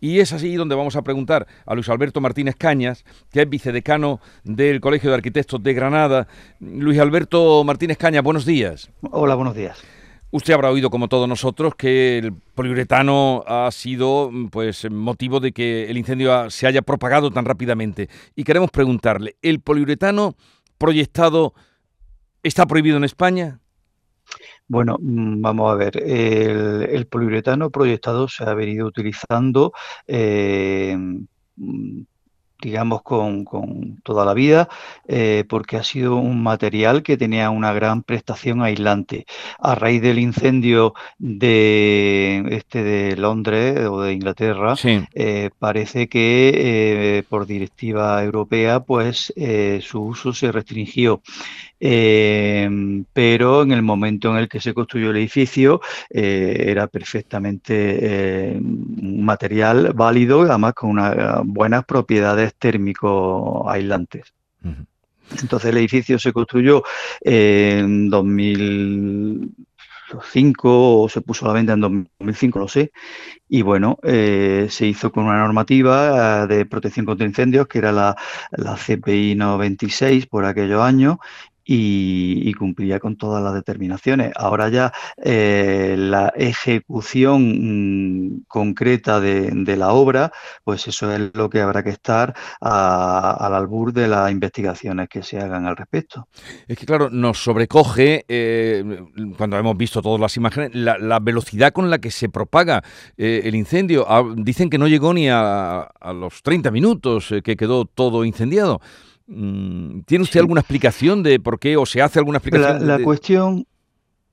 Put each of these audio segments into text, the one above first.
Y es así donde vamos a preguntar a Luis Alberto Martínez Cañas, que es vicedecano del Colegio de Arquitectos de Granada. Luis Alberto Martínez Cañas, buenos días. Hola, buenos días. Usted habrá oído, como todos nosotros, que el poliuretano ha sido pues, motivo de que el incendio se haya propagado tan rápidamente. Y queremos preguntarle, ¿el poliuretano proyectado está prohibido en España? Bueno, mm, vamos a ver, el, poliuretano proyectado se ha venido utilizando eh, mm, digamos, con, toda la vida, eh, porque ha sido un material que tenía una gran prestación aislante. A raíz del incendio de, este de Londres o de Inglaterra, eh, parece que por directiva europea, pues su uso se restringió. Em, pero en el momento en el que se construyó el edificio eh, era perfectamente un material válido, además con unas buenas propiedades térmico aislantes. Entonces el edificio se construyó en 2005 o se puso a la venta en 2005, no sé, y bueno, eh, se hizo con una normativa de protección contra incendios que era la, la CPI 96 por aquellos años y, cumplía con todas las determinaciones. Ahora ya eh, la ejecución mm, concreta de, la obra, pues eso es lo que habrá que estar al albur de las investigaciones que se hagan al respecto. Es que claro, nos sobrecoge, eh, cuando hemos visto todas las imágenes, la, velocidad con la que se propaga eh, el incendio. Ah, dicen que no llegó ni a, a los 30 minutos que quedó todo incendiado. Mm, ¿Tiene usted alguna explicación de por qué o se hace alguna explicación? La, cuestión,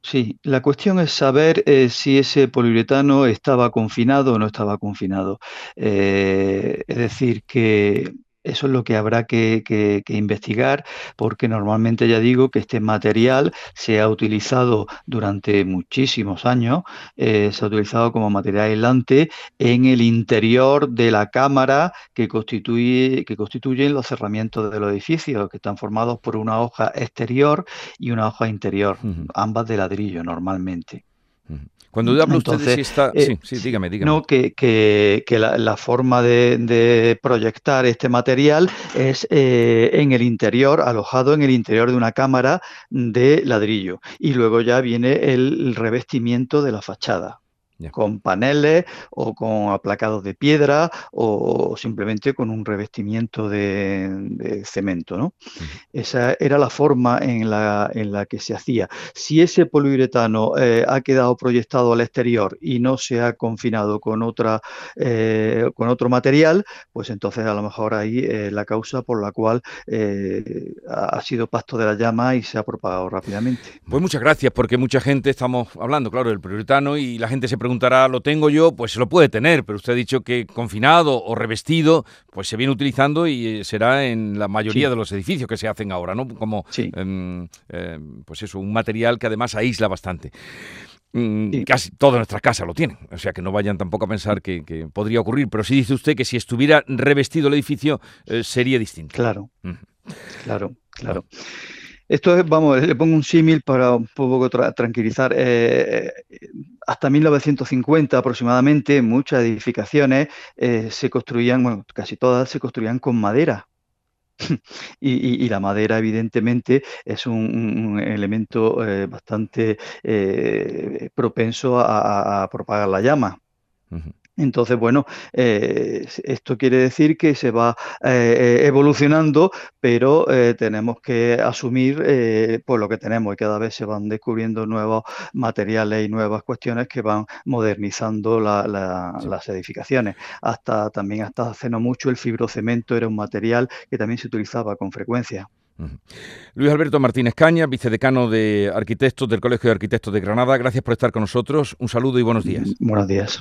sí, la cuestión es saber eh, si ese poliuretano estaba confinado o no estaba confinado. Eh, es decir, que eso es lo que habrá que, investigar, porque normalmente ya digo que este material se ha utilizado durante muchísimos años, eh, se ha utilizado como material aislante en el interior de la cámara que, constituye, que constituyen los cerramientos de los edificios, que están formados por una hoja exterior y una hoja interior, ambas de ladrillo normalmente. Cuando habla usted de si está... Eh, sí, sí, dígame, dígame. No, que, la, forma de, proyectar este material es eh, en el interior, alojado en el interior de una cámara de ladrillo. Y luego ya viene el revestimiento de la fachada con paneles o con aplacados de piedra o simplemente con un revestimiento de, cemento. ¿no? Esa era la forma en la, en la, que se hacía. Si ese poliuretano eh, ha quedado proyectado al exterior y no se ha confinado con, otra, eh, con otro material, pues entonces a lo mejor ahí es la causa por la cual eh, ha sido pasto de la llama y se ha propagado rápidamente. Pues muchas gracias, porque mucha gente estamos hablando, claro, del poliuretano y la gente se preguntará, ¿lo tengo yo? Pues se lo puede tener, pero usted ha dicho que confinado o revestido, pues se viene utilizando y eh, será en la mayoría de los edificios que se hacen ahora, ¿no? Como, em, em, pues eso, un material que además aísla bastante. Mm, casi todas nuestras casas lo tienen, o sea que no vayan tampoco a pensar que, podría ocurrir, pero sí dice usted que si estuviera revestido el edificio eh, sería distinto. Claro, claro, claro. Esto es, vamos, le pongo un símil para un poco tranquilizar. Eh, hasta 1950 aproximadamente, muchas edificaciones eh, se construían, bueno, casi todas se construían con madera. Y, la madera, evidentemente, es un, elemento eh, bastante propenso a, propagar la llama. Entonces, bueno, eh, esto quiere decir que se va eh, eh, evolucionando, pero tenemos que asumir pues lo que tenemos y cada vez se van descubriendo nuevos materiales y nuevas cuestiones que van modernizando las edificaciones. Hasta también hasta hace no mucho el fibrocemento era un material que también se utilizaba con frecuencia. Luis Alberto Martínez Caña, vicedecano de arquitectos del Colegio de Arquitectos de Granada, gracias por estar con nosotros. Un saludo y buenos días. Buenos días.